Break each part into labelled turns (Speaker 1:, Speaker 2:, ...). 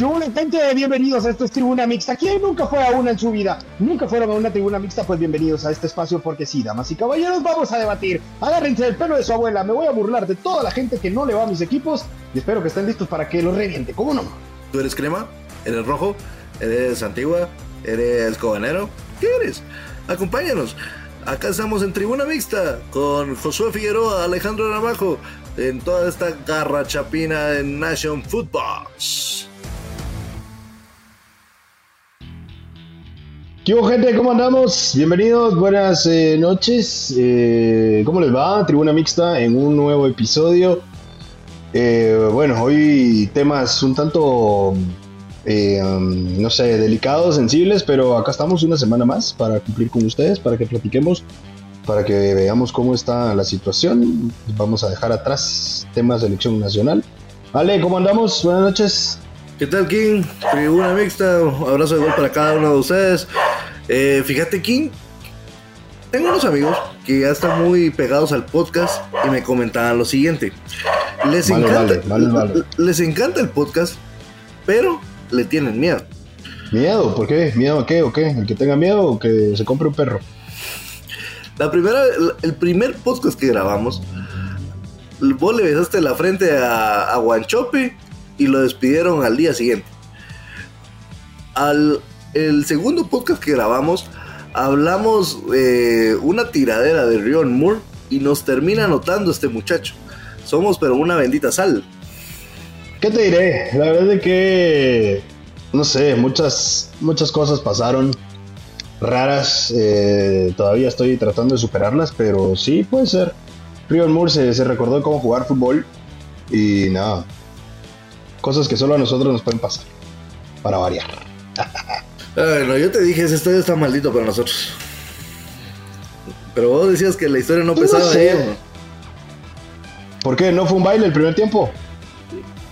Speaker 1: Hola gente, bienvenidos a esto es Tribuna Mixta. ¿Quién nunca fue a una en su vida? ¿Nunca fueron a una tribuna mixta? Pues bienvenidos a este espacio porque sí, damas y caballeros, vamos a debatir. Agárrense el pelo de su abuela, me voy a burlar de toda la gente que no le va a mis equipos y espero que estén listos para que lo reviente, ¿cómo no?
Speaker 2: ¿Tú eres crema? ¿Eres rojo? ¿Eres antigua? ¿Eres cobanero? ¿Qué eres? Acompáñanos. Acá estamos en Tribuna Mixta con Josué Figueroa, Alejandro Ramajo, en toda esta garra chapina en Nation Football.
Speaker 1: ¿Qué hubo, gente? ¿Cómo andamos? Bienvenidos, buenas eh, noches. Eh, ¿Cómo les va? Tribuna Mixta en un nuevo episodio. Eh, bueno, hoy temas un tanto, um, no sé, delicados, sensibles, pero acá estamos una semana más para cumplir con ustedes, para que platiquemos, para que veamos cómo está la situación. Vamos a dejar atrás temas de elección nacional. Ale, ¿cómo andamos? Buenas noches.
Speaker 2: ¿Qué tal, King? Tribuna mixta, abrazo de gol para cada uno de ustedes. Eh, fíjate, King, tengo unos amigos que ya están muy pegados al podcast y me comentaban lo siguiente. Les, encanta, les encanta el podcast, pero le tienen miedo.
Speaker 1: ¿Miedo? ¿Por qué? ¿Miedo a qué o qué? ¿El que tenga miedo o que se compre un perro?
Speaker 2: La primera, el primer podcast que grabamos, vos le besaste la frente a, a Guanchope y lo despidieron al día siguiente. Al el segundo podcast que grabamos, hablamos de una tiradera de Rion Moore y nos termina notando este muchacho. Somos pero una bendita sal.
Speaker 1: ¿Qué te diré? La verdad es que, no sé, muchas, muchas cosas pasaron raras. Eh, todavía estoy tratando de superarlas, pero sí puede ser. Rion Moore se, se recordó cómo jugar fútbol y nada, Cosas que solo a nosotros nos pueden pasar. Para variar.
Speaker 2: Bueno, yo te dije, ese estadio está maldito para nosotros. Pero vos decías que la historia no pesaba no ahí.
Speaker 1: ¿Por qué? ¿No fue un baile el primer tiempo?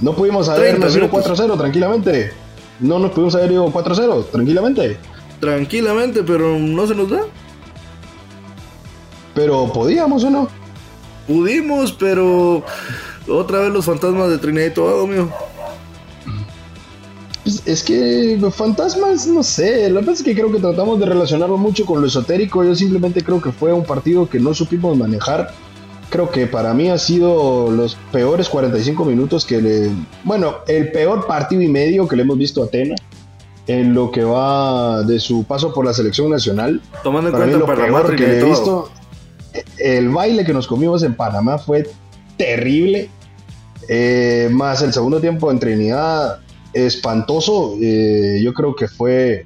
Speaker 1: No pudimos haber nacido 4-0 tranquilamente. No nos pudimos haber ido 4-0 tranquilamente.
Speaker 2: Tranquilamente, pero no se nos da.
Speaker 1: Pero podíamos o no?
Speaker 2: Pudimos, pero otra vez los fantasmas de Trinidad y Tobago, mío.
Speaker 1: Pues, es que fantasmas, no sé, lo que pasa es que creo que tratamos de relacionarlo mucho con lo esotérico, yo simplemente creo que fue un partido que no supimos manejar. Creo que para mí ha sido los peores 45 minutos que le... Bueno, el peor partido y medio que le hemos visto a Atena en lo que va de su paso por la selección nacional.
Speaker 2: Tomando en cuenta
Speaker 1: lo peor que le he visto, el baile que nos comimos en Panamá fue terrible. Eh, más el segundo tiempo en Trinidad espantoso. Eh, yo creo que fue,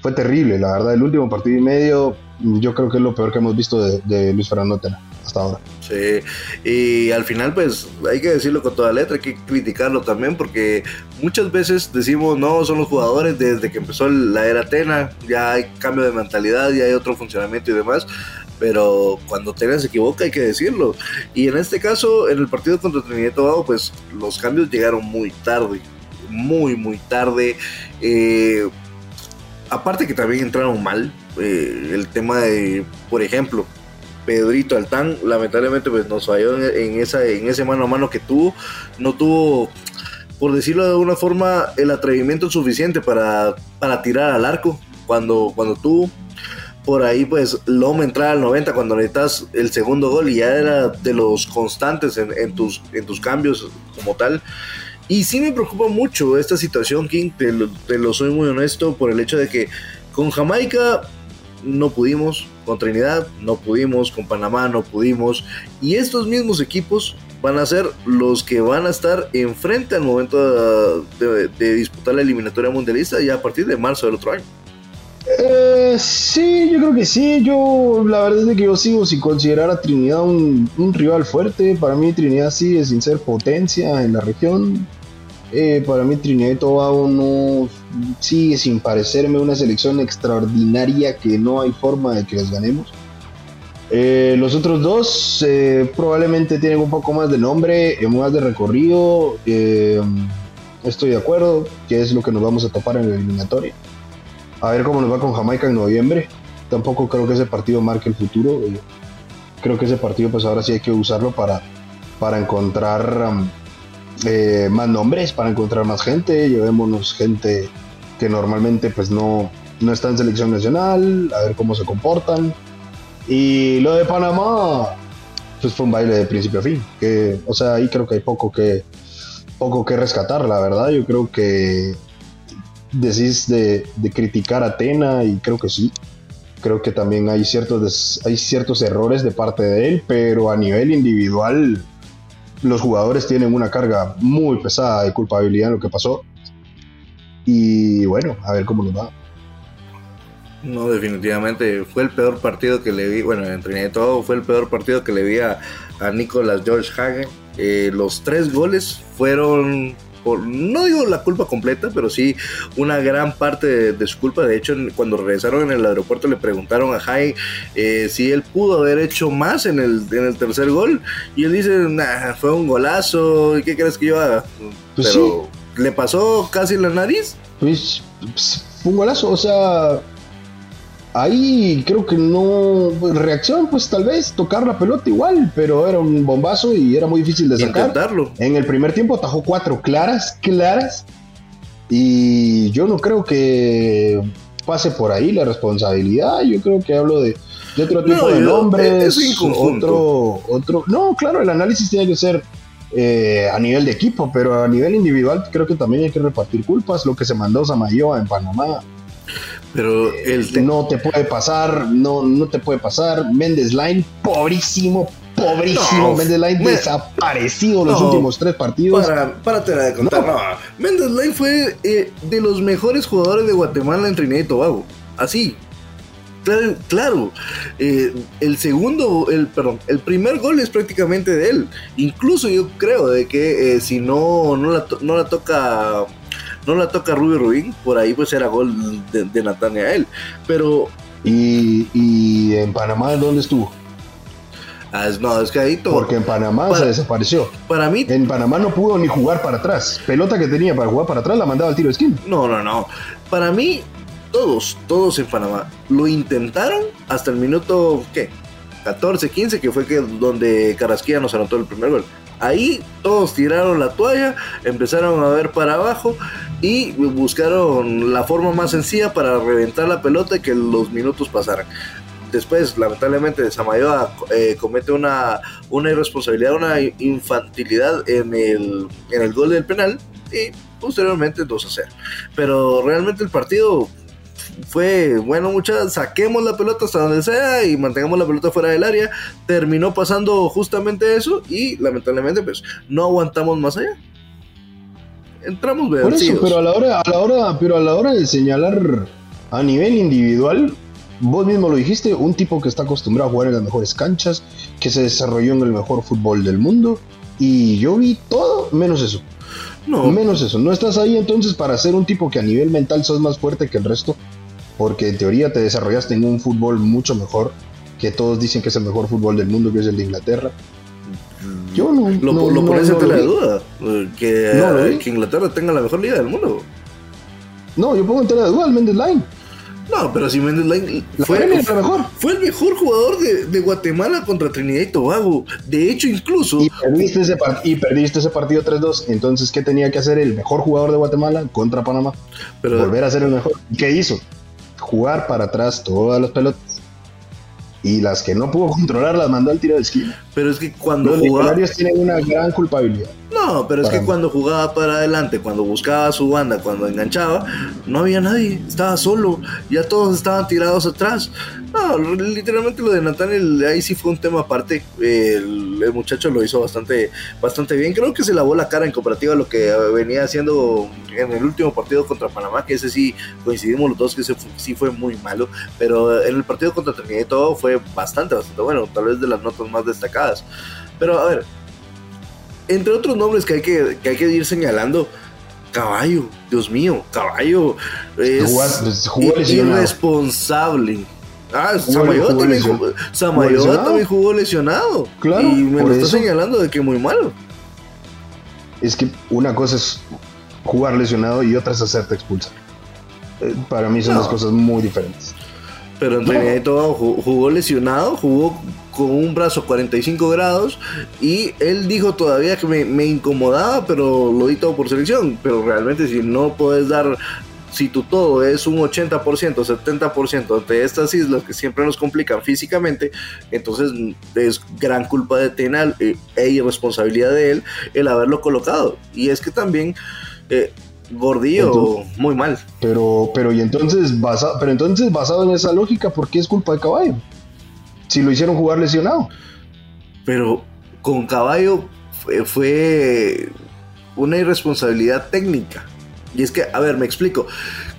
Speaker 1: fue terrible, la verdad. El último partido y medio, yo creo que es lo peor que hemos visto de, Luis Fernando Tena hasta ahora.
Speaker 2: Sí, y al final pues hay que decirlo con toda letra, hay que criticarlo también porque muchas veces decimos no, son los jugadores desde que empezó la era Tena, ya hay cambio de mentalidad, ya hay otro funcionamiento y demás, pero cuando Tena se equivoca hay que decirlo. Y en este caso, en el partido contra Trinidad Tobago, pues los cambios llegaron muy tarde muy, muy tarde. Eh, aparte que también entraron mal. Eh, el tema de, por ejemplo, Pedrito Altán, lamentablemente pues nos falló en, esa, en ese mano a mano que tuvo. No tuvo, por decirlo de alguna forma, el atrevimiento suficiente para, para tirar al arco cuando, cuando tuvo. Por ahí pues Loma entraba al 90 cuando necesitas el segundo gol y ya era de los constantes en, tus, en tus cambios como tal. Y sí me preocupa mucho esta situación, King, te lo, soy muy honesto, por el hecho de que con Jamaica no pudimos, con Trinidad no pudimos, con Panamá no pudimos, y estos mismos equipos van a ser los que van a estar enfrente al momento de, disputar la eliminatoria mundialista ya a partir de marzo del otro año.
Speaker 1: Eh, sí, yo creo que sí. Yo, la verdad es que yo sigo sin considerar a Trinidad un, un rival fuerte. Para mí, Trinidad sigue sin ser potencia en la región. Eh, para mí Trinidad y Tobago no sigue sin parecerme una selección extraordinaria que no hay forma de que les ganemos. Eh, los otros dos eh, probablemente tienen un poco más de nombre, más de recorrido. estoy de acuerdo, que es lo que nos vamos a topar en la eliminatoria. A ver cómo nos va con Jamaica en noviembre. Tampoco creo que ese partido marque el futuro. creo que ese partido pues ahora sí hay que usarlo para, para encontrar eh, más nombres para encontrar más gente, llevémonos gente que normalmente pues no, no está en selección nacional, a ver cómo se comportan. Y lo de Panamá, pues fue un baile de principio a fin. Que, o sea, ahí creo que hay poco que, poco que rescatar, la verdad. Yo creo que decís de, de criticar a Atena y creo que sí. Creo que también hay ciertos, hay ciertos errores de parte de él, pero a nivel individual los jugadores tienen una carga muy pesada de culpabilidad en lo que pasó. Y bueno, a ver cómo nos va.
Speaker 2: No, definitivamente fue el peor partido que le vi, bueno, en todo fue el peor partido que le vi a, a Nicolas George Hagen. Eh, los tres goles fueron no digo la culpa completa, pero sí una gran parte de, su culpa. De hecho, cuando regresaron en el aeropuerto le preguntaron a Jai eh, si él pudo haber hecho más en el, en el tercer gol. Y él dice, nah, fue un golazo, ¿y qué crees que yo haga? Pues pero, ¿le pasó casi la nariz?
Speaker 1: Pues, pues, fue un golazo, o sea, Ahí creo que no. Pues, reacción, pues tal vez tocar la pelota igual, pero era un bombazo y era muy difícil de sacar.
Speaker 2: Intentarlo.
Speaker 1: En el primer tiempo atajó cuatro claras, claras. Y yo no creo que pase por ahí la responsabilidad. Yo creo que hablo de, otro tipo de nombres. otro, otro. No, claro, el análisis tiene que ser eh, a nivel de equipo, pero a nivel individual creo que también hay que repartir culpas. Lo que se mandó Samayoa en Panamá
Speaker 2: pero el
Speaker 1: no te puede pasar, no, no te puede pasar. Mendes Line, pobrísimo, pobrísimo. Mendes Line desaparecido los últimos tres partidos.
Speaker 2: Para, párate de contar. No. Mendes Line fue eh, de los mejores jugadores de Guatemala en Trinidad y Tobago. Así. Claro, claro. Eh, el segundo, el perdón, el primer gol es prácticamente de él. Incluso yo creo de que eh, si no, no la, no la toca no la toca Rubio Rubín, por ahí pues era gol de, de él. Pero.
Speaker 1: ¿Y, en Panamá dónde estuvo?
Speaker 2: Ah, no, es que ahí todo.
Speaker 1: Porque en Panamá se desapareció.
Speaker 2: Para mí.
Speaker 1: En Panamá no pudo ni jugar para atrás. Pelota que tenía para jugar para atrás la mandaba al tiro de esquina.
Speaker 2: No, no, no. Para mí, todos, todos en Panamá lo intentaron hasta el minuto, ¿qué? 14, 15, que fue que donde Carrasquilla nos anotó el primer gol. Ahí todos tiraron la toalla, empezaron a ver para abajo y buscaron la forma más sencilla para reventar la pelota y que los minutos pasaran. Después, lamentablemente, Samayoa eh, comete una, una irresponsabilidad, una infantilidad en el, en el gol del penal y posteriormente 2 a 0. Pero realmente el partido fue, bueno, muchas, saquemos la pelota hasta donde sea y mantengamos la pelota fuera del área. Terminó pasando justamente eso y lamentablemente pues no aguantamos más allá. Entramos
Speaker 1: Por eso, pero a la hora, a la hora, pero a la hora de señalar a nivel individual, vos mismo lo dijiste, un tipo que está acostumbrado a jugar en las mejores canchas, que se desarrolló en el mejor fútbol del mundo, y yo vi todo menos eso. No. Menos eso. No estás ahí entonces para ser un tipo que a nivel mental sos más fuerte que el resto porque en teoría te desarrollaste en un fútbol mucho mejor, que todos dicen que es el mejor fútbol del mundo, que es el de Inglaterra.
Speaker 2: Yo no. Lo, no, lo pones la duda, que, que, Inglaterra tenga la mejor liga del mundo.
Speaker 1: No, yo pongo en tela de duda al Mendes Line.
Speaker 2: No, pero si Mendes Line fue, mejor. fue el mejor jugador de, de, Guatemala contra Trinidad y Tobago. De hecho, incluso.
Speaker 1: Y perdiste ese, y perdiste ese partido 3-2. Entonces, ¿qué tenía que hacer el mejor jugador de Guatemala contra Panamá? Volver a ser el mejor. ¿Y qué hizo? jugar para atrás todas las pelotas. Y las que no pudo controlar las mandó al tiro de esquina.
Speaker 2: Pero es que cuando
Speaker 1: los jugaba... tienen una gran culpabilidad.
Speaker 2: No, pero es que cuando jugaba para adelante, cuando buscaba su banda, cuando enganchaba, no había nadie, estaba solo, ya todos estaban tirados atrás. No, literalmente lo de Nathaniel ahí sí fue un tema aparte. El, muchacho lo hizo bastante, bastante bien. Creo que se lavó la cara en comparativa a lo que venía haciendo en el último partido contra Panamá, que ese sí coincidimos los dos que ese sí fue muy malo. Pero en el partido contra Trinidad y todo fue bastante, bastante bueno, tal vez de las notas más destacadas. Pero a ver, entre otros nombres que hay que, que, hay que ir señalando, Caballo, Dios mío, Caballo es pues, irresponsable. Ah, Samayoa también, jugó, también jugó lesionado. Claro. Y me lo está señalando de que muy malo.
Speaker 1: Es que una cosa es jugar lesionado y otra es hacerte expulsar. Eh, para mí son dos cosas muy diferentes.
Speaker 2: Pero en Trinidad y Tobago jugó lesionado, jugó con un brazo 45 grados y él dijo todavía que me, incomodaba, pero lo di todo por selección. Pero realmente si no puedes dar si tu todo es un 80%, 70% de estas islas que siempre nos complican físicamente, entonces es gran culpa de Tena eh, e irresponsabilidad de él el haberlo colocado. Y es que también eh, Gordillo, muy mal.
Speaker 1: Pero, pero, y entonces, basa, pero entonces, basado en esa lógica, ¿por qué es culpa de Caballo? Si lo hicieron jugar lesionado.
Speaker 2: Pero con Caballo fue, una irresponsabilidad técnica. Y es que, a ver, me explico.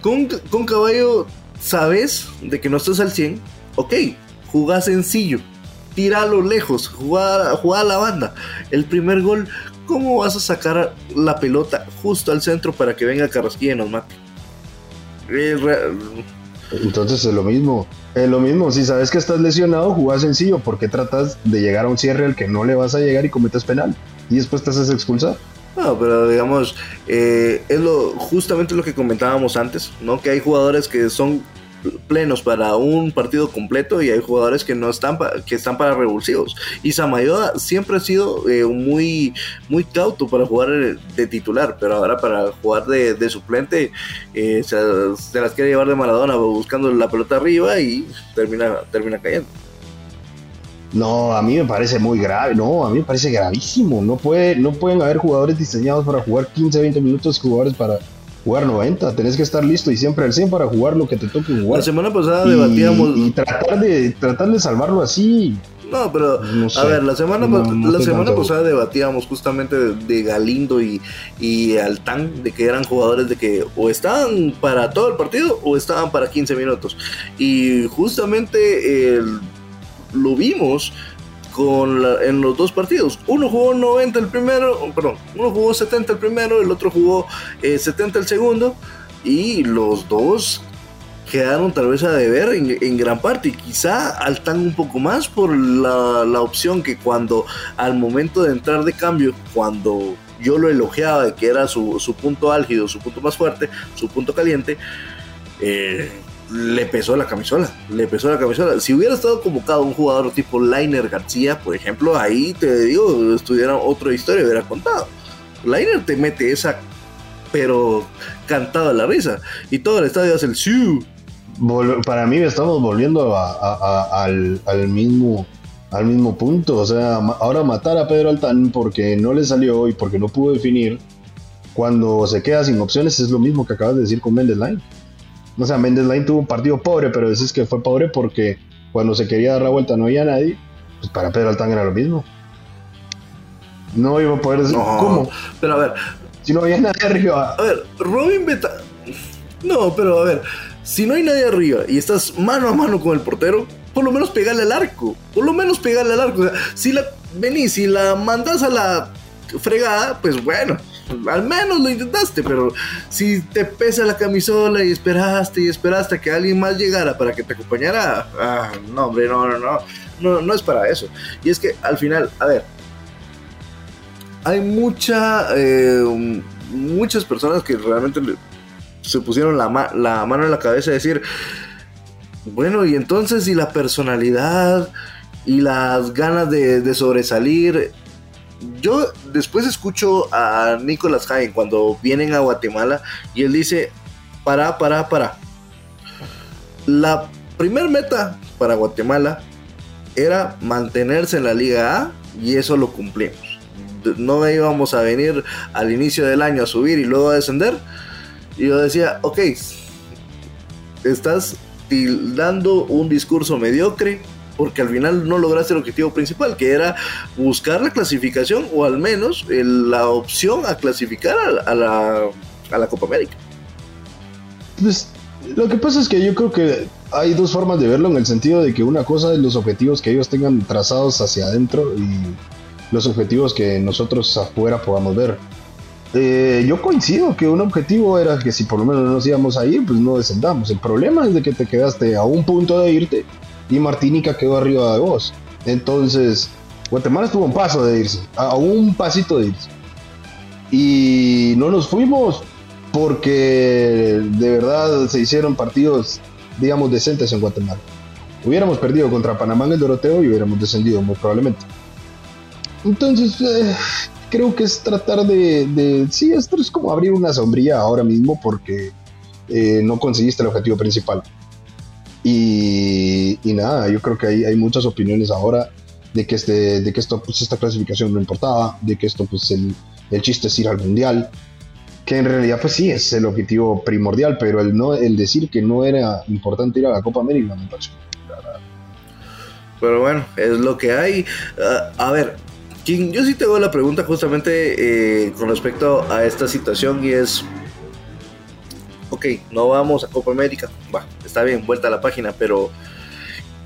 Speaker 2: Con, con Caballo, sabes de que no estás al 100. Ok, jugá sencillo. Tíralo lejos, juega a la banda. El primer gol ¿cómo vas a sacar la pelota justo al centro para que venga Carrasquilla y nos mate?
Speaker 1: Entonces es lo mismo. Es lo mismo. Si sabes que estás lesionado, jugás sencillo. ¿Por qué tratas de llegar a un cierre al que no le vas a llegar y cometes penal? Y después te haces expulsar.
Speaker 2: No, pero digamos, eh, es lo justamente lo que comentábamos antes, ¿no? Que hay jugadores que son plenos para un partido completo y hay jugadores que no están que están para revulsivos y Samayoa siempre ha sido eh, muy muy cauto para jugar de titular pero ahora para jugar de, suplente eh, se, las quiere llevar de Maradona buscando la pelota arriba y termina termina cayendo
Speaker 1: no, a mí me parece muy grave, no, a mí me parece gravísimo. No, puede, no pueden haber jugadores diseñados para jugar 15, 20 minutos, jugadores para, jugar 90, tenés que estar listo y siempre al 100 para jugar lo que te toque jugar.
Speaker 2: La semana pasada debatíamos.
Speaker 1: Y tratar de, tratar de salvarlo así.
Speaker 2: No, pero a ver, la semana, la semana pasada debatíamos justamente de, Galindo y, y Altán, de que eran jugadores de que o estaban para todo el partido o estaban para 15 minutos. Y justamente lo vimos con en los dos partidos. Uno jugó 90 el primero, perdón, uno jugó 70 el primero, el otro jugó 70 eh, el segundo, y los dos quedaron tal vez a deber en, gran parte y quizá altan un poco más por la, la, opción que cuando al momento de entrar de cambio, cuando yo lo elogiaba de que era su, su punto álgido, su punto más fuerte, su punto caliente, eh, le pesó la camisola, le pesó la camisola. Si hubiera estado convocado un jugador tipo Lainer García, por ejemplo, ahí te digo, estuviera otra historia, hubiera contado. Lainer te mete esa, pero cantado a la risa, y todo el estadio hace el siu.
Speaker 1: Para mí estamos volviendo al, mismo al mismo punto, o sea, ahora matar a Pedro Altán porque no le salió y porque no pudo definir, cuando se queda sin opciones es lo mismo que acabas de decir con Mendes Line. O sea, Mendes Line tuvo un partido pobre, pero dices que fue pobre porque cuando se quería dar la vuelta no había nadie. Pues para Pedro Altán era lo mismo. No iba a poder decir. ¿Cómo?
Speaker 2: Pero a ver.
Speaker 1: Si no había nadie arriba.
Speaker 2: A ver, Robin Beta. No, pero a ver. Si no hay nadie arriba y estás mano a mano con el portero, por lo menos pegale al arco. Por lo menos pegale al arco. O sea, si la venís y la mandas a la fregada, pues bueno, al menos lo intentaste, pero si te pesa la camisola y esperaste y esperaste que alguien más llegara para que te acompañara, ah, no, hombre, no, no, no, no, no es para eso. Y es que al final, a ver, hay mucha, eh, muchas personas que realmente se pusieron la, mano en la cabeza y decir, bueno, y entonces, y la personalidad y las ganas de sobresalir yo después escucho a Nicolás Jaén cuando vienen a Guatemala y él dice, para, para, para. La primer meta para Guatemala era mantenerse en la Liga A y eso lo cumplimos. No íbamos a venir al inicio del año a subir y luego a descender. Y yo decía, ok, estás dando un discurso mediocre, porque al final no lograste el objetivo principal, que era buscar la clasificación o al menos la opción a clasificar a, la, a la Copa América.
Speaker 1: Pues lo que pasa es que yo creo que hay dos formas de verlo en el sentido de que una cosa es los objetivos que ellos tengan trazados hacia adentro y los objetivos que nosotros afuera podamos ver. Eh, yo coincido que un objetivo era que si por lo menos nos íbamos ahí, pues no descendamos. El problema es de que te quedaste a un punto de irte y Martinica quedó arriba de vos. Entonces, Guatemala estuvo un paso de irse, a un pasito de irse. Y no nos fuimos porque de verdad se hicieron partidos digamos, decentes en Guatemala. Hubiéramos perdido contra Panamá en el Doroteo y hubiéramos descendido muy probablemente. Entonces, eh, creo que es tratar de, Sí, esto es como abrir una sombrilla ahora mismo porque eh, no conseguiste el objetivo principal. Y, nada, yo creo que hay, hay muchas opiniones ahora de que, este, de que esto, pues, esta clasificación no importaba, de que esto, pues el, el chiste es ir al mundial, que en realidad pues sí es el objetivo primordial, pero el, no, el decir que no era importante ir a la Copa América me pareció.
Speaker 2: Pero bueno, es lo que hay. Ah, a ver, yo sí tengo la pregunta justamente eh, con respecto a esta situación y es, ok, no vamos a Copa América, va, está bien, vuelta a la página, pero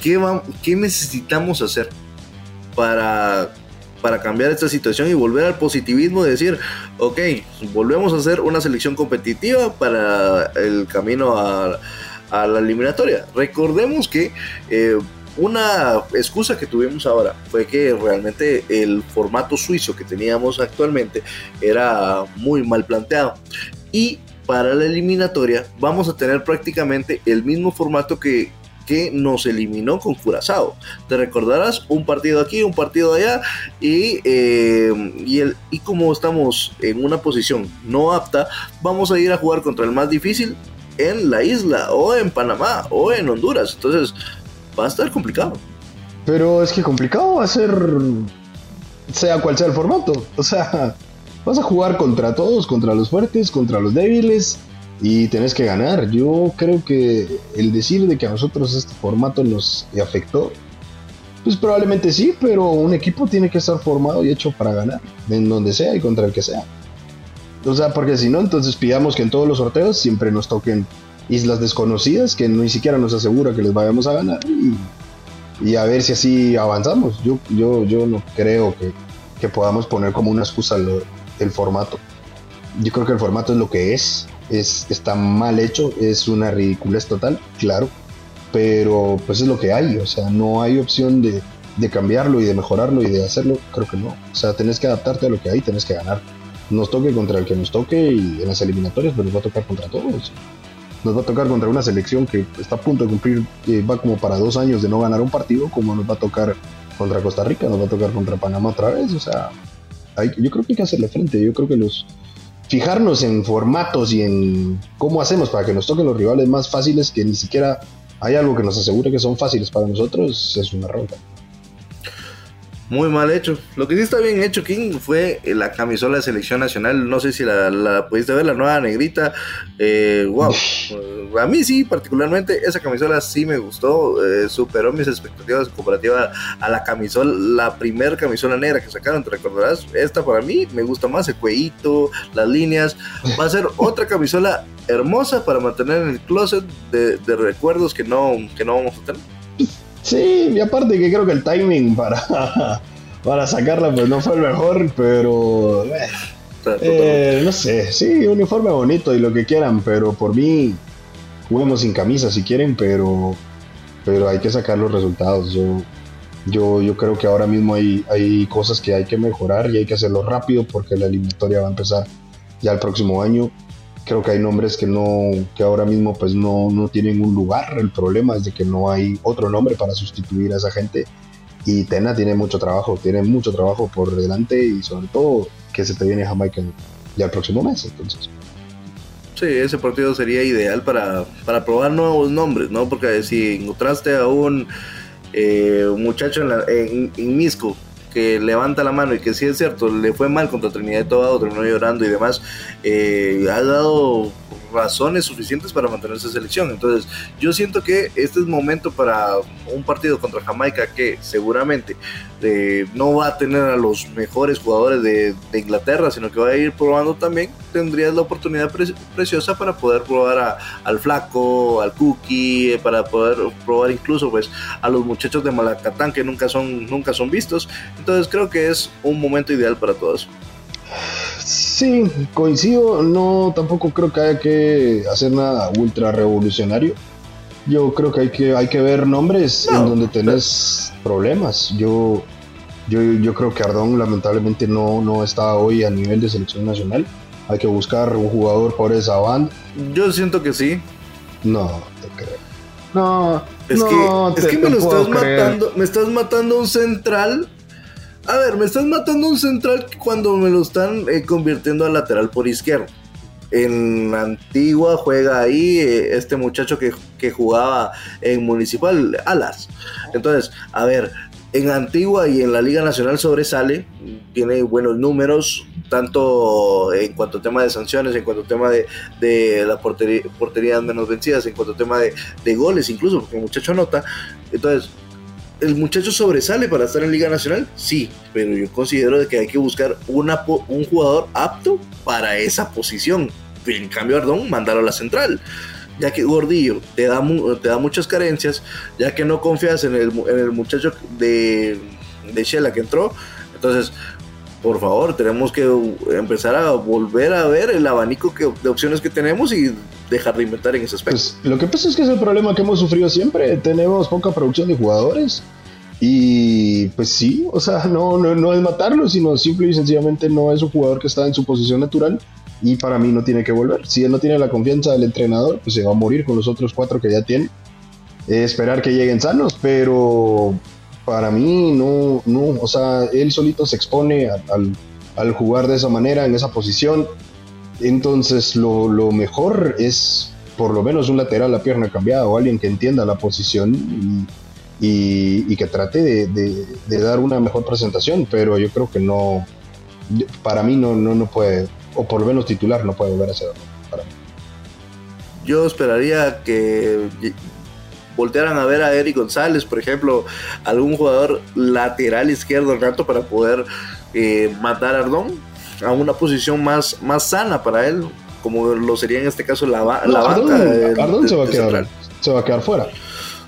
Speaker 2: ¿qué, qué necesitamos hacer para para cambiar esta situación y volver al positivismo de decir, ok, volvemos a hacer una selección competitiva para el camino a, la eliminatoria. Recordemos que eh, una excusa que tuvimos ahora fue que realmente el formato suizo que teníamos actualmente era muy mal planteado. Y para la eliminatoria vamos a tener prácticamente el mismo formato que que nos eliminó con Curazao. Te recordarás un partido aquí, un partido allá, y, eh, y, el, y como estamos en una posición no apta, vamos a ir a jugar contra el más difícil en la isla, o en Panamá, o en Honduras. Entonces, va a estar complicado.
Speaker 1: Pero es que complicado va a ser, sea cual sea el formato. O sea, vas a jugar contra todos, contra los fuertes, contra los débiles y tenés que ganar. Yo creo que el decir de que a nosotros este formato nos afectó, pues probablemente sí, pero un equipo tiene que estar formado y hecho para ganar, en donde sea y contra el que sea. O sea, porque si no, entonces pidamos que en todos los sorteos siempre nos toquen islas desconocidas que ni siquiera nos asegura que les vayamos a ganar y, a ver si así avanzamos. Yo, yo, yo no creo que, que podamos poner como una excusa el formato. Yo creo que el formato es lo que es es, está mal hecho, es una ridiculez total, claro, pero pues es lo que hay, o sea, no hay opción de, de cambiarlo y de mejorarlo y de hacerlo, creo que no, o sea, tenés que adaptarte a lo que hay, tenés que ganar, nos toque contra el que nos toque y en las eliminatorias pues nos va a tocar contra todos. Nos va a tocar contra una selección que está a punto de cumplir, va como para dos años de no ganar un partido, como nos va a tocar contra Costa Rica, nos va a tocar contra Panamá otra vez, o sea, yo creo que hay que hacerle frente, yo creo que los, fijarnos en formatos y en cómo hacemos para que nos toquen los rivales más fáciles que ni siquiera hay algo que nos asegure que son fáciles para nosotros es una ronda
Speaker 2: muy mal hecho. Lo que sí está bien hecho, King, fue la camisola de selección nacional. No sé si la, pudiste ver, la nueva negrita. Eh, wow. A mí sí, particularmente, esa camisola sí me gustó. Eh, superó mis expectativas comparativa a la camisola, la primer camisola negra que sacaron, te recordarás. Esta para mí me gusta más, el cuellito, las líneas. Va a ser otra camisola hermosa para mantener en el closet de, de recuerdos que no, que no vamos a tener.
Speaker 1: Sí, y aparte que creo que el timing para, para sacarla pues no fue el mejor, pero eh, eh, no sé, sí, uniforme bonito y lo que quieran, pero por mí juguemos sin camisa si quieren, pero pero hay que sacar los resultados. Yo yo, yo creo que ahora mismo hay, hay cosas que hay que mejorar y hay que hacerlo rápido porque la eliminatoria va a empezar ya el próximo año creo que hay nombres que no que ahora mismo pues no, no tienen un lugar. El problema es de que no hay otro nombre para sustituir a esa gente. Y Tena tiene mucho trabajo tiene mucho trabajo por delante y sobre todo que se te viene Jamaica ya el próximo mes entonces.
Speaker 2: Sí, ese partido sería ideal para, para probar nuevos nombres, ¿no? Porque si encontraste a un, eh, muchacho en, la, en, en Misco que levanta la mano y que sí es cierto, le fue mal contra Trinidad y Tobago, terminó llorando y demás, eh, ha dado razones suficientes para mantenerse en selección. Entonces, yo siento que este es momento para un partido contra Jamaica que seguramente eh, no va a tener a los mejores jugadores de, Inglaterra, sino que va a ir probando también. Tendrías la oportunidad preciosa para poder probar al Flaco, al Cookie, eh, para poder probar incluso pues a los muchachos de Malacatán que nunca son, nunca son vistos. Entonces, creo que es un momento ideal para todos.
Speaker 1: Sí, coincido. No, tampoco creo que haya que hacer nada ultra revolucionario. Yo creo que hay que, hay que ver nombres en donde tenés problemas. Yo, yo, yo creo que Ardón lamentablemente no, no está hoy a nivel de selección nacional. Hay que buscar un jugador por esa banda.
Speaker 2: Yo siento que sí.
Speaker 1: No, te creo. No,
Speaker 2: es que, es que me lo estás matando, me estás matando un central. A ver, me estás matando un central cuando me lo están eh, convirtiendo a lateral por izquierda. En antigua juega ahí eh, este muchacho que, que, jugaba en Municipal, Alas. Entonces, a ver, en Antigua y en la Liga Nacional sobresale, tiene buenos números, tanto en cuanto a tema de sanciones, en cuanto a tema de, de la portería, porterías menos vencidas, en cuanto a tema de, de, goles, incluso, porque el muchacho anota. Entonces, ¿el muchacho sobresale para estar en Liga Nacional? Sí, pero yo considero que hay que buscar un jugador apto para esa posición. En cambio, Ardón, mandarlo a la central ya que Gordillo te da, te da muchas carencias, ya que no confías en el, en el muchacho de, de que entró, entonces por favor, tenemos que empezar a volver a ver el abanico que, de opciones que tenemos y dejar de inventar en ese aspecto.
Speaker 1: Pues, lo que pasa es que es el problema que hemos sufrido siempre. Tenemos poca producción de jugadores. Y pues sí, o sea, no, no, no es matarlo, sino simple y sencillamente no es un jugador que está en su posición natural y para mí no tiene que volver. Si él no tiene la confianza del entrenador, pues se va a morir con los otros cuatro que ya tiene. esperar que lleguen sanos, pero para mí no, no, o sea, él solito se expone al, jugar de esa manera, en esa posición. Entonces lo, mejor es por lo menos un lateral a pierna cambiada o alguien que entienda la posición y, que trate de, dar una mejor presentación, pero yo creo que no, para mí no, no, no puede, o por lo menos titular no puede volver a ser para mí.
Speaker 2: Yo esperaría que voltearan a ver a Eric González, por ejemplo, algún jugador lateral izquierdo al rato para poder eh, matar a Ardón a una posición más, más sana para él, como lo sería en este caso la, la banca.
Speaker 1: Ardón, se, va a quedar, se va a quedar fuera.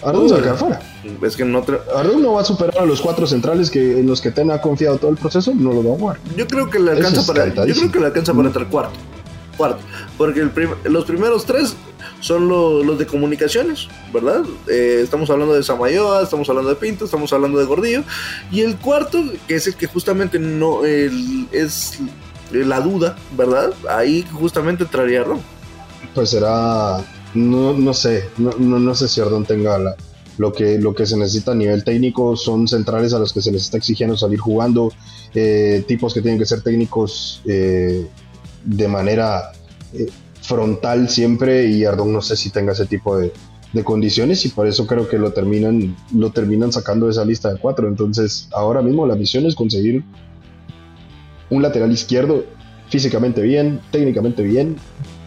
Speaker 1: Ardón se va a quedar fuera.
Speaker 2: Es que no
Speaker 1: Ardón no va a superar a los cuatro centrales que en los que Ten ha confiado todo el proceso, no lo va a jugar.
Speaker 2: Yo creo que le alcanza para yo creo que le alcanza para entrar cuarto. Cuarto, porque el los primeros tres son los de comunicaciones, ¿verdad? Eh, estamos hablando de Samayoa, estamos hablando de Pinto, estamos hablando de Gordillo. Y el cuarto, que es el que justamente no es la duda, ¿verdad? Ahí justamente entraría Ardón.
Speaker 1: Pues será, no, no sé, no, no, sé si Ardón tenga lo, que, lo que se necesita a nivel técnico. Son centrales a los que se les está exigiendo salir jugando, eh, tipos que tienen que ser técnicos eh, de manera frontal siempre y Ardón no sé si tenga ese tipo de, condiciones y por eso creo que lo terminan, lo terminan sacando de esa lista de cuatro. Entonces ahora mismo la misión es conseguir un lateral izquierdo físicamente bien, técnicamente bien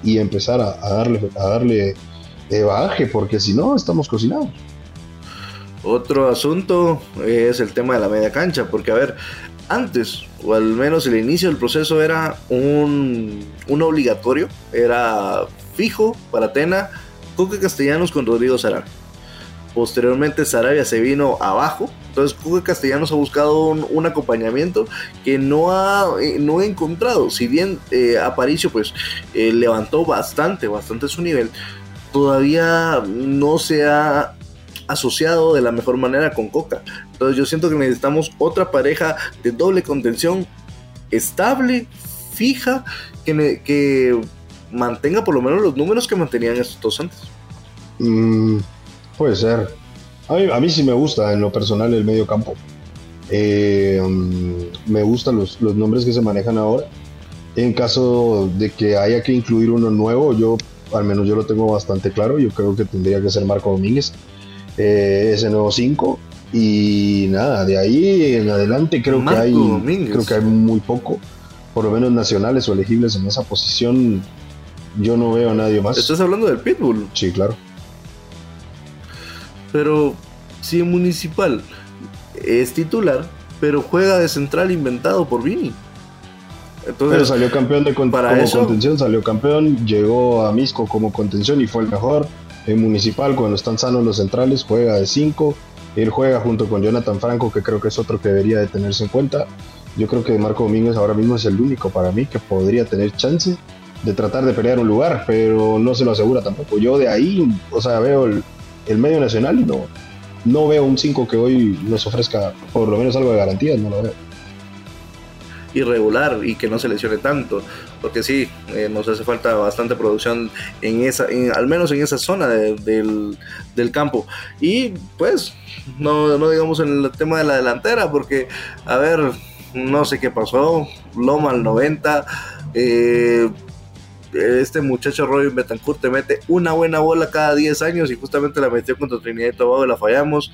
Speaker 1: y empezar a, darle, a darle eh, bagaje porque si no estamos cocinados.
Speaker 2: Otro asunto es el tema de la media cancha, porque a ver, antes, o al menos el inicio del proceso era un, obligatorio, era fijo para Atena, Coque Castellanos con Rodrigo Sarabia. Posteriormente Sarabia se vino abajo, entonces Coque Castellanos ha buscado un, acompañamiento que no ha, eh, no encontrado. Si bien eh, Aparicio pues eh, levantó bastante, bastante su nivel, todavía no se ha asociado de la mejor manera con Coca. Entonces yo siento que necesitamos otra pareja de doble contención estable, fija, que, que mantenga por lo menos los números que mantenían estos dos antes.
Speaker 1: Mm, puede ser. A mí, sí me gusta en lo personal el medio campo. Eh, mm, me gustan los, los nombres que se manejan ahora. En caso de que haya que incluir uno nuevo, yo al menos yo lo tengo bastante claro. Yo creo que tendría que ser Marco Domínguez. Eh, ese nuevo 5. Y nada, de ahí en adelante creo que hay creo que hay muy poco, por lo menos nacionales o elegibles en esa posición. Yo no veo a nadie más.
Speaker 2: ¿Estás hablando del Pitbull?
Speaker 1: Sí, claro.
Speaker 2: Pero si en Municipal es titular, pero juega de central inventado por Vini.
Speaker 1: Entonces, pero salió campeón de como contención, salió campeón, llegó a Misco como contención y fue el mejor. En Municipal, cuando están sanos los centrales, juega de 5. Él juega junto con Jonathan Franco, que creo que es otro que debería de tenerse en cuenta. Yo creo que Marco Domínguez ahora mismo es el único para mí que podría tener chance de tratar de pelear un lugar, pero no se lo asegura tampoco. Yo de ahí, o sea, veo el, medio nacional y no, no veo un 5 que hoy nos ofrezca por lo menos algo de garantías, no lo veo.
Speaker 2: Irregular y que no se lesione tanto, porque sí, eh, nos hace falta bastante producción en esa, al menos en esa zona del, del, campo. Y pues, no, no digamos en el tema de la delantera, porque, a ver, no sé qué pasó, Loma al 90, eh, este muchacho Robin Betancourt te mete una buena bola cada 10 años y justamente la metió contra Trinidad y Tobago y la fallamos.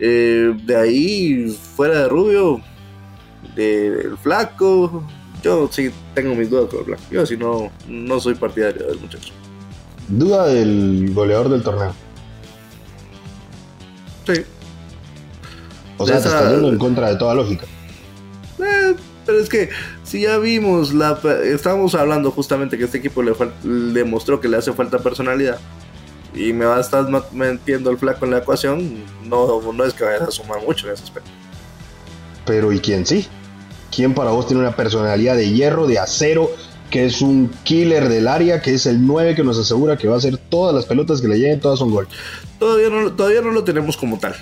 Speaker 2: Eh, de ahí, fuera de Rubio, del Flaco, yo sí tengo mis dudas con el Flaco. Yo si no, no soy partidario del muchacho.
Speaker 1: Duda del goleador del torneo.
Speaker 2: Sí.
Speaker 1: O sea, te está yendo en contra de toda lógica.
Speaker 2: Eh, pero es que si ya vimos, la, estábamos hablando justamente que este equipo le demostró que le hace falta personalidad y me va a estar metiendo el flaco en la ecuación, no, no es que vaya a sumar mucho en ese aspecto.
Speaker 1: Pero ¿y quién sí? ¿Quién para vos tiene una personalidad de hierro, de acero, que es un killer del área, que es el 9 que nos asegura que va a hacer todas las pelotas que le lleguen, todas son gol?
Speaker 2: Todavía no, todavía no lo tenemos como tal.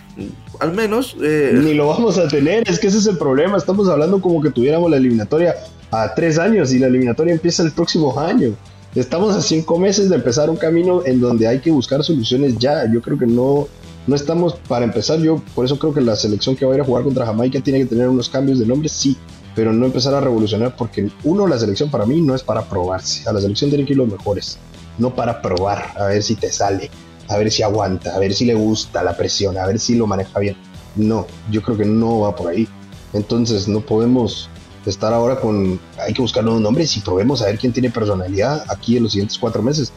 Speaker 2: Al menos.
Speaker 1: Eh, Ni lo vamos a tener, es que ese es el problema. Estamos hablando como que tuviéramos la eliminatoria a tres años y la eliminatoria empieza el próximo año. Estamos a cinco meses de empezar un camino en donde hay que buscar soluciones ya. Yo creo que no, no estamos para empezar. Yo por eso creo que la selección que va a ir a jugar contra Jamaica tiene que tener unos cambios de nombre, sí, pero no empezar a revolucionar porque uno, la selección para mí no es para probarse. A la selección tienen que ir los mejores, no para probar, a ver si te sale, a ver si aguanta, a ver si le gusta la presión, a ver si lo maneja bien. No, yo creo que no va por ahí. Entonces no podemos estar ahora con, hay que buscar nuevos nombres y probemos a ver quién tiene personalidad aquí en los siguientes cuatro meses.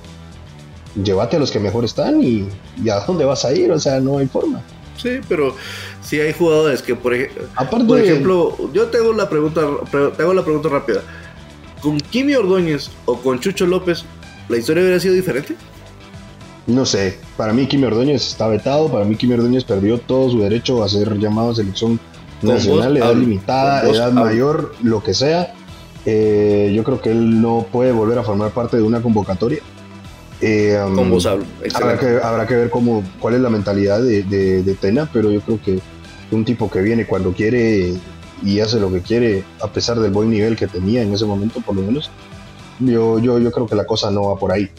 Speaker 1: Llévate a los que mejor están y, a dónde vas a ir, o sea, no hay forma.
Speaker 2: Sí, pero si hay jugadores que, por, por ejemplo, yo tengo la pregunta, te la pregunta rápida. ¿Con Kimi Ordóñez o con Chucho López la historia hubiera sido diferente?
Speaker 1: No sé, para mí Kimi Ordóñez está vetado, para mí Kimi Ordóñez perdió todo su derecho a ser llamado a selección nacional, edad limitada, edad mayor, lo que sea. Eh, yo creo que él no puede volver a formar parte de una convocatoria.
Speaker 2: Eh, um,
Speaker 1: habrá, que, habrá que ver cómo, cuál es la mentalidad de, Tena, pero yo creo que un tipo que viene cuando quiere y hace lo que quiere, a pesar del buen nivel que tenía en ese momento, por lo menos, yo, yo, yo creo que la cosa no va por ahí.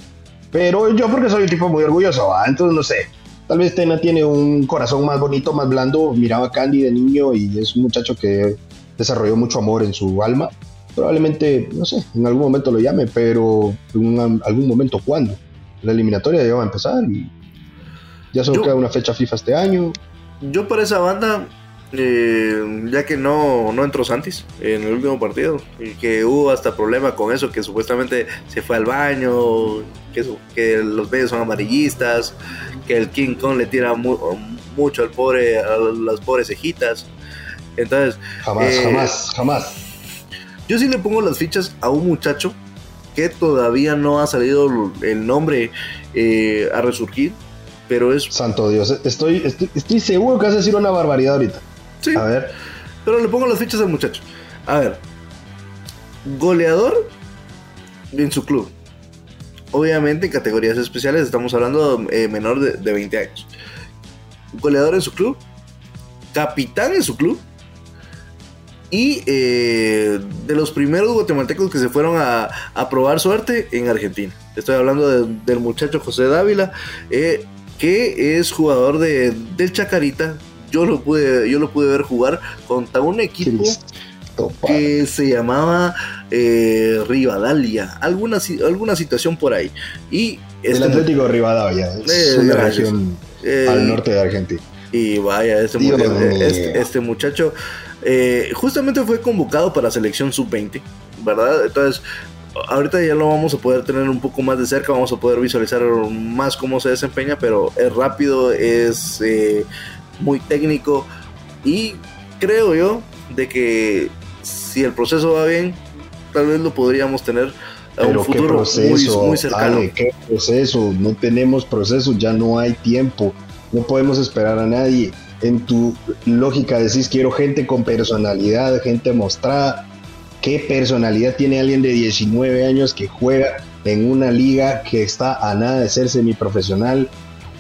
Speaker 1: Pero yo porque soy un tipo muy orgulloso, entonces no sé, Tal vez Tena tiene un corazón más bonito, más blando. Miraba a Candy de niño y es un muchacho que desarrolló mucho amor en su alma. Probablemente, no sé, en algún momento lo llame, pero en algún momento, ¿cuándo? La eliminatoria ya va a empezar y ya solo queda una fecha FIFA este año.
Speaker 2: Yo para esa banda eh, ya que no, no entró Santis en el último partido y que hubo hasta problema con eso, que supuestamente se fue al baño, que, que los medios son amarillistas, que el King Kong le tira mucho al pobre, a las pobres cejitas. Entonces,
Speaker 1: jamás, eh, jamás, jamás.
Speaker 2: Yo sí le pongo las fichas a un muchacho que todavía no ha salido el nombre eh, a resurgir, pero es...
Speaker 1: Santo Dios, estoy, estoy, estoy seguro que vas a decir una barbaridad ahorita.
Speaker 2: Sí. A ver. Pero le pongo las fichas al muchacho. A ver. Goleador en su club. Obviamente en categorías especiales estamos hablando de eh, menor de, 20 años. Goleador en su club. Capitán en su club. Y eh, de los primeros guatemaltecos que se fueron a, probar suerte en Argentina. Estoy hablando del muchacho José Dávila, eh, que es jugador de, del Chacarita, yo lo pude, yo lo pude ver jugar contra un equipo que se llamaba eh, Rivadalia, alguna, alguna situación por ahí. Y
Speaker 1: el este Atlético Rivadavia, es una región eh, al norte de Argentina.
Speaker 2: Y vaya, este, este, este muchacho eh, justamente fue convocado para selección sub-20, ¿verdad? Entonces, ahorita ya lo vamos a poder tener un poco más de cerca, vamos a poder visualizar más cómo se desempeña, pero es rápido, es muy técnico y creo yo de que si el proceso va bien, tal vez lo podríamos tener a un futuro muy, cercano.
Speaker 1: ¿Qué proceso? No tenemos proceso, ya no hay tiempo, no podemos esperar a nadie. En tu lógica decís quiero gente con personalidad, gente mostrada. ¿Qué personalidad tiene alguien de 19 años que juega en una liga que está a nada de ser semiprofesional?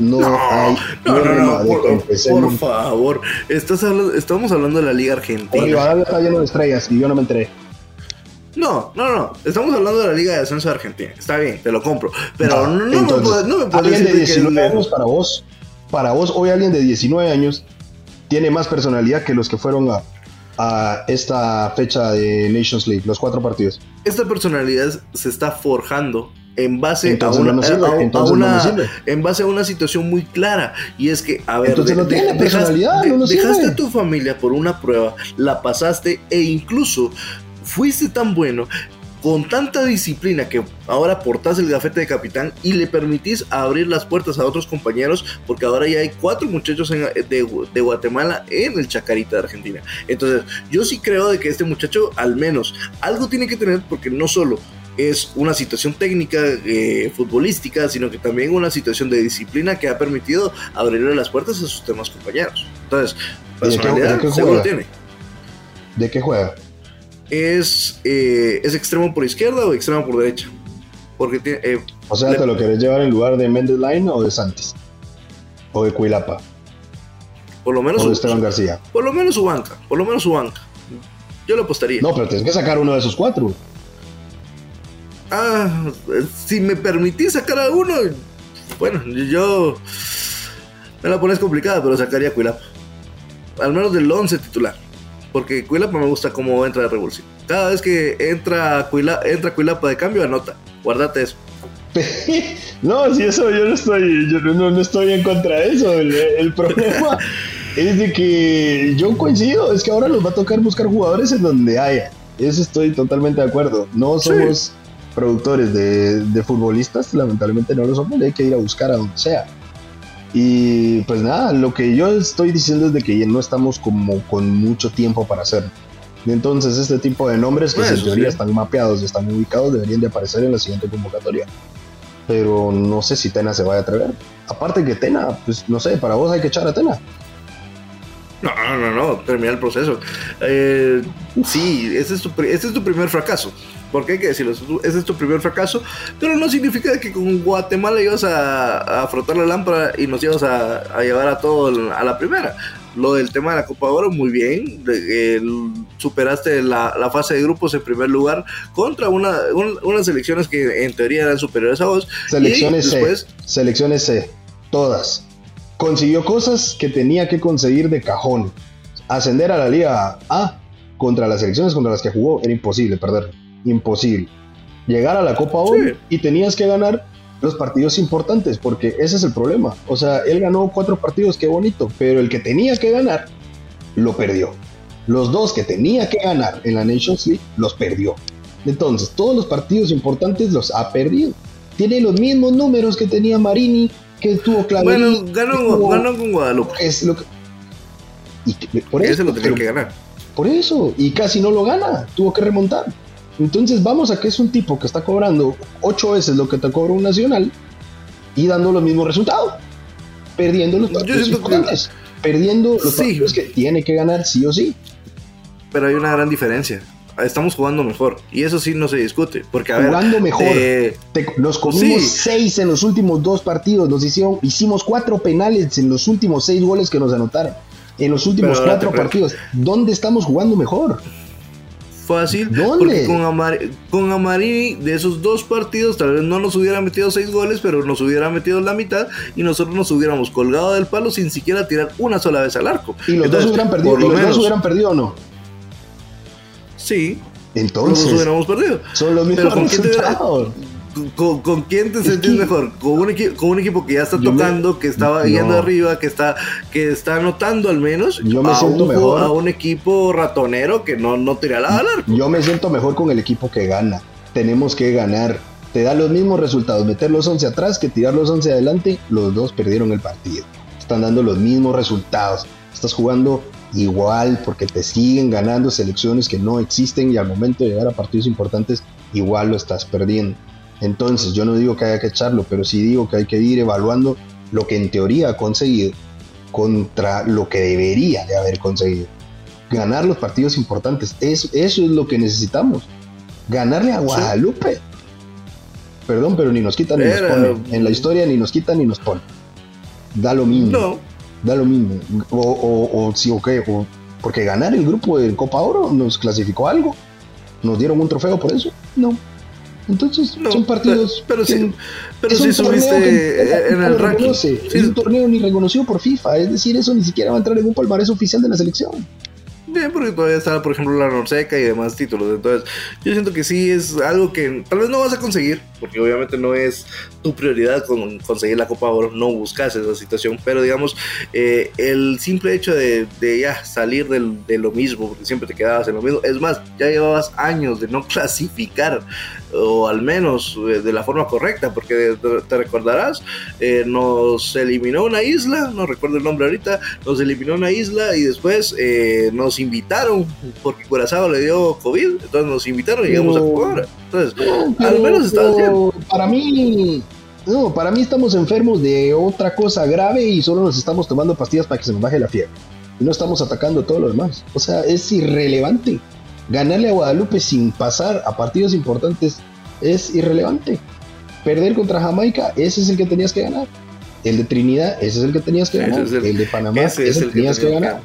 Speaker 1: no, hay
Speaker 2: no, no, por, favor. Estás hablando, estamos hablando de la Liga Argentina.
Speaker 1: Rivadavia está lleno de estrellas y yo no me enteré.
Speaker 2: No, no, no. Estamos hablando de la Liga de Ascenso de Argentina. Está bien, te lo compro. Pero no, me puedes, no me puedes
Speaker 1: decir de 19 años para vos, para vos, hoy alguien de 19 años tiene más personalidad que los que fueron a, a esta fecha de Nations League, los cuatro partidos.
Speaker 2: Esta personalidad se está forjando en base a una, a, en base a una situación muy clara. Y es que a ver
Speaker 1: entonces no tiene personalidad, no
Speaker 2: dejaste a tu familia por una prueba la pasaste e incluso fuiste tan bueno con tanta disciplina que ahora portás el gafete de capitán y le permitís abrir las puertas a otros compañeros porque ahora ya hay cuatro muchachos de, Guatemala en el Chacarita de Argentina. Entonces yo sí creo de que este muchacho al menos algo tiene que tener porque no solo es una situación técnica eh, futbolística, sino que también una situación de disciplina que ha permitido abrirle las puertas a sus demás compañeros. Entonces, personalidad seguro tiene.
Speaker 1: ¿De qué juega?
Speaker 2: Es, eh, es extremo por izquierda o extremo por derecha. Porque tiene, eh,
Speaker 1: o sea, ¿te lo querés llevar en lugar de Mendes Line o de Santis? ¿O de Cuilapa?
Speaker 2: Por lo menos.
Speaker 1: O de Esteban García.
Speaker 2: Por lo menos su banca. Por lo menos su banca. Yo lo apostaría.
Speaker 1: No, pero tienes que sacar uno de esos cuatro.
Speaker 2: Ah, si me permitís sacar a uno, bueno, yo me la pones complicada, pero sacaría a Cuilapa. Al menos del 11 titular. Porque Cuilapa me gusta cómo entra de revulsivo. Cada vez que entra Cuilapa, entra Cuilapa de cambio, anota. Guardate eso.
Speaker 1: no, si eso yo no estoy, yo no, estoy en contra de eso. El, problema es de que yo coincido, es que ahora nos va a tocar buscar jugadores en donde haya. Eso estoy totalmente de acuerdo. No somos productores de, futbolistas, lamentablemente no lo somos, hay que ir a buscar a donde sea. Y pues nada, lo que yo estoy diciendo es de que no estamos como con mucho tiempo para hacerlo. Entonces este tipo de nombres que en teoría están mapeados y están ubicados deberían de aparecer en la siguiente convocatoria. Pero no sé si Tena se vaya a atrever. Aparte que Tena, pues no sé, para vos hay que echar a Tena.
Speaker 2: No, no, no, termina el proceso. Eh, sí, ese es, tu, ese es tu primer fracaso porque hay que decirlo, ese es tu primer fracaso, pero no significa que con Guatemala ibas a, a frotar la lámpara y nos ibas a, llevar a todo a la primera. Lo del tema de la Copa de Oro, muy bien, superaste la, fase de grupos en primer lugar contra una, unas selecciones que en teoría eran superiores a vos.
Speaker 1: Selecciones C, selecciones C, todas. Consiguió cosas que tenía que conseguir de cajón. Ascender a la Liga A contra las selecciones contra las que jugó era imposible perder imposible. Llegar a la Copa Oro y tenías que ganar los partidos importantes, porque ese es el problema. O sea, él ganó cuatro partidos, qué bonito, pero el que tenía que ganar, lo perdió. Los dos que tenía que ganar en la Nations League, los perdió. Entonces, todos los partidos importantes los ha perdido. Tiene los mismos números que tenía Marini, que tuvo claro.
Speaker 2: Bueno, ganó, con Guadalupe.
Speaker 1: Es lo que,
Speaker 2: y por eso, lo tenía que ganar.
Speaker 1: Por eso, y casi no lo gana, tuvo que remontar. Entonces vamos a que es un tipo que está cobrando ocho veces lo que te cobra un nacional y dando los mismos resultados, perdiendo los partidos importantes, perdiendo los partidos que tiene que ganar sí o sí.
Speaker 2: Pero hay una gran diferencia. Estamos jugando mejor y eso sí no se discute. Porque
Speaker 1: jugando mejor, nos comimos seis en los últimos dos partidos, nos hicieron, hicimos cuatro penales en los últimos seis goles que nos anotaron. En los últimos cuatro partidos, ¿dónde estamos jugando mejor?
Speaker 2: Fácil. Porque con, con Amarini, de esos dos partidos, tal vez no nos hubiera metido seis goles, pero nos hubiera metido la mitad y nosotros nos hubiéramos colgado del palo sin siquiera tirar una sola vez al arco.
Speaker 1: ¿Y los dos hubieran perdido? los dos hubieran perdido o no?
Speaker 2: Sí.
Speaker 1: Entonces.
Speaker 2: Los hubiéramos perdido.
Speaker 1: Son los mismos resultados.
Speaker 2: ¿Con, quién te sentís mejor? ¿Con un, con un equipo que ya está tocando, que está yendo arriba, que está, que está anotando al menos?
Speaker 1: Yo me siento
Speaker 2: un,
Speaker 1: mejor.
Speaker 2: A un equipo ratonero que no, no tira la bala.
Speaker 1: Yo me siento mejor con el equipo que gana. Tenemos que ganar. Te da los mismos resultados. Meter los 11 atrás que tirar los 11 adelante. Los dos perdieron el partido. Están dando los mismos resultados. Estás jugando igual porque te siguen ganando selecciones que no existen y al momento de llegar a partidos importantes igual lo estás perdiendo. Entonces, yo no digo que haya que echarlo, pero sí digo que hay que ir evaluando lo que en teoría ha conseguido contra lo que debería de haber conseguido. Ganar los partidos importantes, eso, eso es lo que necesitamos. Ganarle a Guadalupe. Perdón, pero ni nos quitan ni nos ponen. En la historia ni nos quitan ni nos ponen. Da lo mismo.
Speaker 2: No.
Speaker 1: Da lo mismo. O, o, o sí, o qué. porque ganar el grupo de Copa Oro nos clasificó algo. ¿Nos dieron un trofeo por eso? No. Entonces son partidos.
Speaker 2: Pero, sí, pero sí subiste en el ranking.
Speaker 1: Es un torneo ni reconocido por FIFA. Es decir, eso ni siquiera va a entrar en un palmarés oficial de la selección.
Speaker 2: Bien, porque todavía está, por ejemplo, la Norseca y demás títulos. Entonces, yo siento que sí es algo que tal vez no vas a conseguir, porque obviamente no es tu prioridad con conseguir la Copa Oro, no buscas esa situación. Pero digamos, eh, el simple hecho de, ya salir de lo mismo, porque siempre te quedabas en lo mismo, es más, ya llevabas años de no clasificar o al menos eh, de la forma correcta, porque te recordarás, eh, nos eliminó una isla, no recuerdo el nombre ahorita, nos eliminó una isla y después nos invitaron, porque Curazao le dio COVID, entonces nos invitaron y llegamos a jugar. Entonces, al menos está
Speaker 1: Para mí, no, para mí estamos enfermos de otra cosa grave y solo nos estamos tomando pastillas para que se nos baje la fiebre. Y no estamos atacando todo lo demás. O sea, es irrelevante ganarle a Guadalupe sin pasar a partidos importantes es irrelevante. Perder contra Jamaica, ese es el que tenías que ganar. El de Trinidad, ese es el que tenías que ganar. El, de Panamá, ese es el que tenías que, ganar.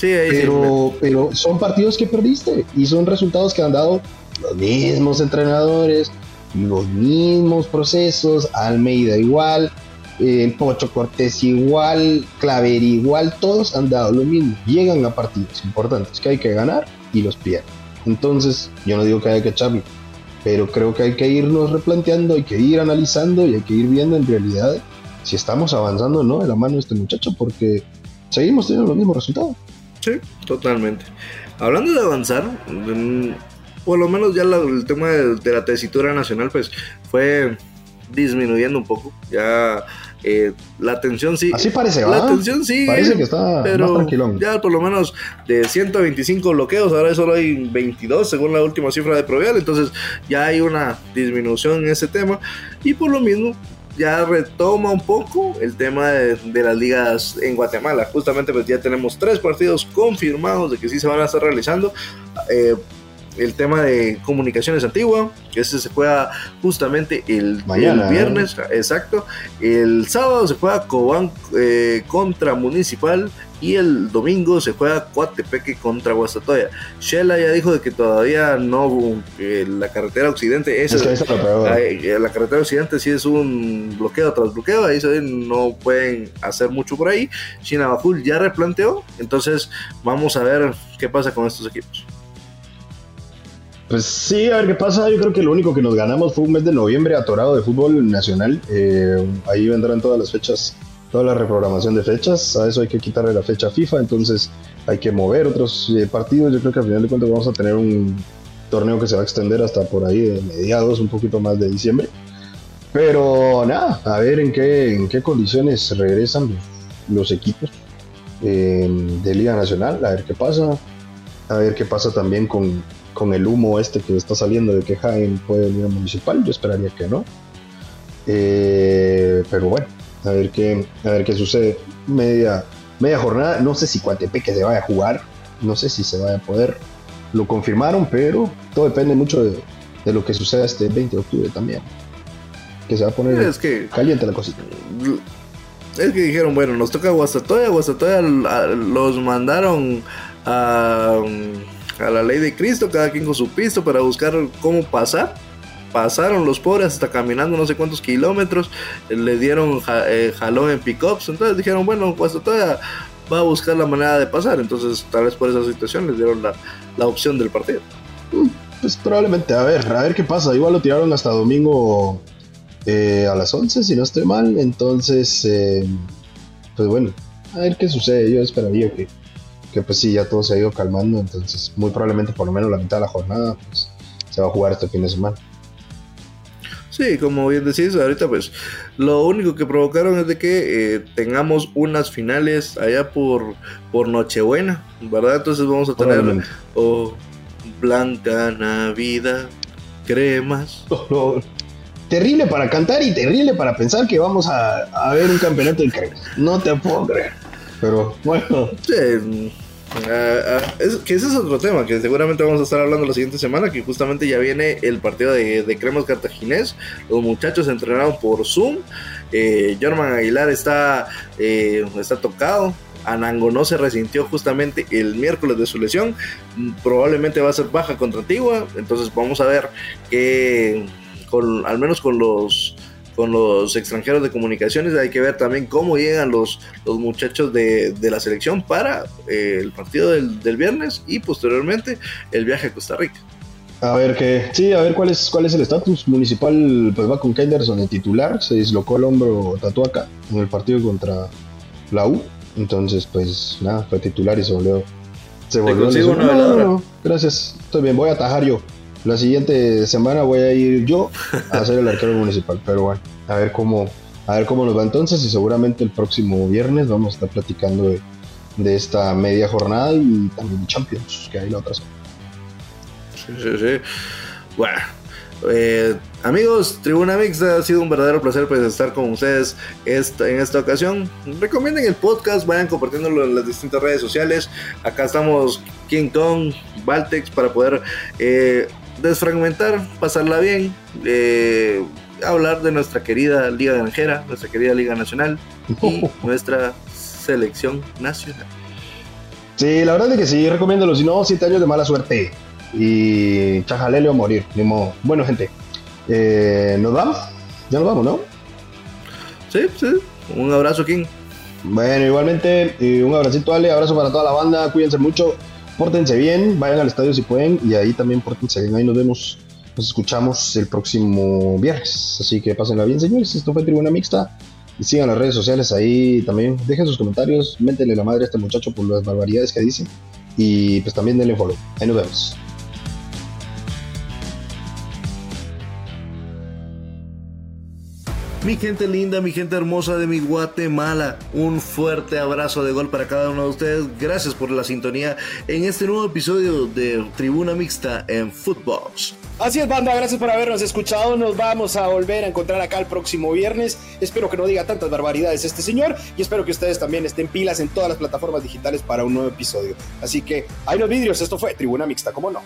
Speaker 1: pero, pero son partidos que perdiste y son resultados que han dado los mismos entrenadores, los mismos procesos, Almeida igual, el Pocho Cortés igual, Claver igual, todos han dado lo mismo. Llegan a partidos importantes que hay que ganar y los pierden. Entonces, yo no digo que haya que echarlo, pero creo que hay que irnos replanteando, hay que ir analizando y hay que ir viendo en realidad si estamos avanzando o no de la mano de este muchacho, porque seguimos teniendo los mismos resultados.
Speaker 2: Sí, totalmente. Hablando de avanzar, mm, por lo menos ya el tema de, de, la tesitura nacional, pues fue disminuyendo un poco. Ya eh, la tensión sí.
Speaker 1: Así parece,
Speaker 2: La tensión sí.
Speaker 1: Parece que está pero tranquilón.
Speaker 2: Ya por lo menos de 125 bloqueos, ahora solo hay 22 según la última cifra de Provial. Entonces ya hay una disminución en ese tema. Y por lo mismo, ya retoma un poco el tema de, las ligas en Guatemala. Justamente pues ya tenemos tres partidos confirmados de que sí se van a estar realizando. Eh, el tema de comunicaciones antigua, que ese se juega justamente el, viernes, exacto. El sábado se juega Cobán eh, contra Municipal y el domingo se juega Coatepeque contra Guastatoya. Shela ya dijo de que todavía no, la carretera occidente, es, eh, la, carretera occidente sí es un bloqueo tras bloqueo, ahí no pueden hacer mucho por ahí. Chinabajul ya replanteó, entonces vamos a ver qué pasa con estos equipos.
Speaker 1: Pues sí, a ver qué pasa. Yo creo que lo único que nos ganamos fue un mes de noviembre atorado de fútbol nacional. Eh, ahí vendrán todas las fechas, toda la reprogramación de fechas. A eso hay que quitarle la fecha FIFA, entonces hay que mover otros eh, partidos. Yo creo que al final de cuentas vamos a tener un torneo que se va a extender hasta por ahí de mediados, un poquito más de diciembre. Pero nada, a ver en qué, en qué condiciones regresan los equipos eh, de Liga Nacional, a ver qué pasa. A ver qué pasa también con, con el humo este que está saliendo de que Jaén puede venir a municipal, yo esperaría que no. Eh, pero bueno, a ver qué, a ver qué sucede. Media, media jornada, no sé si Cuatepeque se vaya a jugar, no sé si se vaya a poder. Lo confirmaron, pero todo depende mucho de, lo que suceda este 20 de octubre también. Que se va a poner caliente la cosita.
Speaker 2: Es que dijeron, bueno, nos toca Guastatoya, Guastatoya los mandaron a a la ley de Cristo, cada quien con su pisto para buscar cómo pasar. Pasaron los pobres hasta caminando no sé cuántos kilómetros, le dieron eh, jalón en pickups, entonces dijeron, bueno, pues todavía va a buscar la manera de pasar, entonces tal vez por esa situación les dieron la, opción del partido.
Speaker 1: Mm, pues probablemente, a ver, a ver qué pasa, igual lo tiraron hasta domingo eh, a las 11, si no estoy mal, entonces, eh, pues bueno, a ver qué sucede, yo esperaría que que pues sí, ya todo se ha ido calmando, entonces muy probablemente por lo menos la mitad de la jornada pues, se va a jugar este fin de semana.
Speaker 2: Sí, como bien decís, ahorita pues lo único que provocaron es de que eh, tengamos unas finales allá por, por Nochebuena, ¿verdad? Entonces vamos a tener oh, Blanca Navidad, cremas.
Speaker 1: Terrible para cantar y terrible para pensar que vamos a, a ver un campeonato de cremas. No te puedo creer. Pero bueno.
Speaker 2: Sí, ah, ah, que ese es otro tema que seguramente vamos a estar hablando la siguiente semana, que justamente ya viene el partido de, de Cremas Cartaginés. Los muchachos entrenaron por Zoom. Eh, Aguilar está, eh, está tocado. Anango no se resintió justamente el miércoles de su lesión, probablemente va a ser baja contra Antigua, entonces vamos a ver que con, al menos con los con los extranjeros de comunicaciones. Hay que ver también cómo llegan los, los muchachos de, la selección para eh, el partido del, viernes y posteriormente el viaje a Costa Rica.
Speaker 1: A ver qué, sí, a ver cuál es cuál es el estatus municipal, pues va con Kenderson el titular, se dislocó el hombro Tatuaca en el partido contra la U, entonces pues nada, fue titular y se volvió se volvió no, gracias, estoy bien, voy a atajar yo. La siguiente semana voy a ir yo a hacer el arquero municipal, pero bueno, a ver cómo, a ver cómo nos va entonces y seguramente el próximo viernes vamos a estar platicando de, esta media jornada y también de Champions, que hay la otra semana.
Speaker 2: Sí, sí, sí. Bueno, eh, amigos, Tribuna Mixta, ha sido un verdadero placer pues, estar con ustedes esta, en esta ocasión. Recomienden el podcast, vayan compartiéndolo en las distintas redes sociales. Acá estamos King Kong, Baltex, para poder eh, desfragmentar, pasarla bien, eh, hablar de nuestra querida Liga Granjera, nuestra querida Liga Nacional y nuestra selección nacional.
Speaker 1: Sí, la verdad es que sí, recomiéndolo, si no, siete años de mala suerte y chajalele o morir, ni Bueno, gente, eh, ¿nos vamos? Ya nos vamos, ¿no?
Speaker 2: Sí, sí, un abrazo, King.
Speaker 1: Bueno, igualmente, un abracito, Ale, abrazo para toda la banda, cuídense mucho pórtense bien, vayan al estadio si pueden y ahí también pórtense bien. Ahí nos vemos, nos escuchamos el próximo viernes. Así que pásenla bien, señores. Esto fue Tribuna Mixta. Y sigan las redes sociales ahí también. Dejen sus comentarios, méntenle la madre a este muchacho por las barbaridades que dice. Y pues también denle follow. Ahí nos vemos.
Speaker 2: Mi gente linda, mi gente hermosa de mi Guatemala, un fuerte abrazo de gol para cada uno de ustedes. Gracias por la sintonía en este nuevo episodio de Tribuna Mixta en Footbox.
Speaker 3: Así es, banda, gracias por habernos escuchado. Nos vamos a volver a encontrar acá el próximo viernes. Espero que no diga tantas barbaridades este señor y espero que ustedes también estén pilas en todas las plataformas digitales para un nuevo episodio. Así que, hay los vidrios, esto fue Tribuna Mixta, ¿cómo no?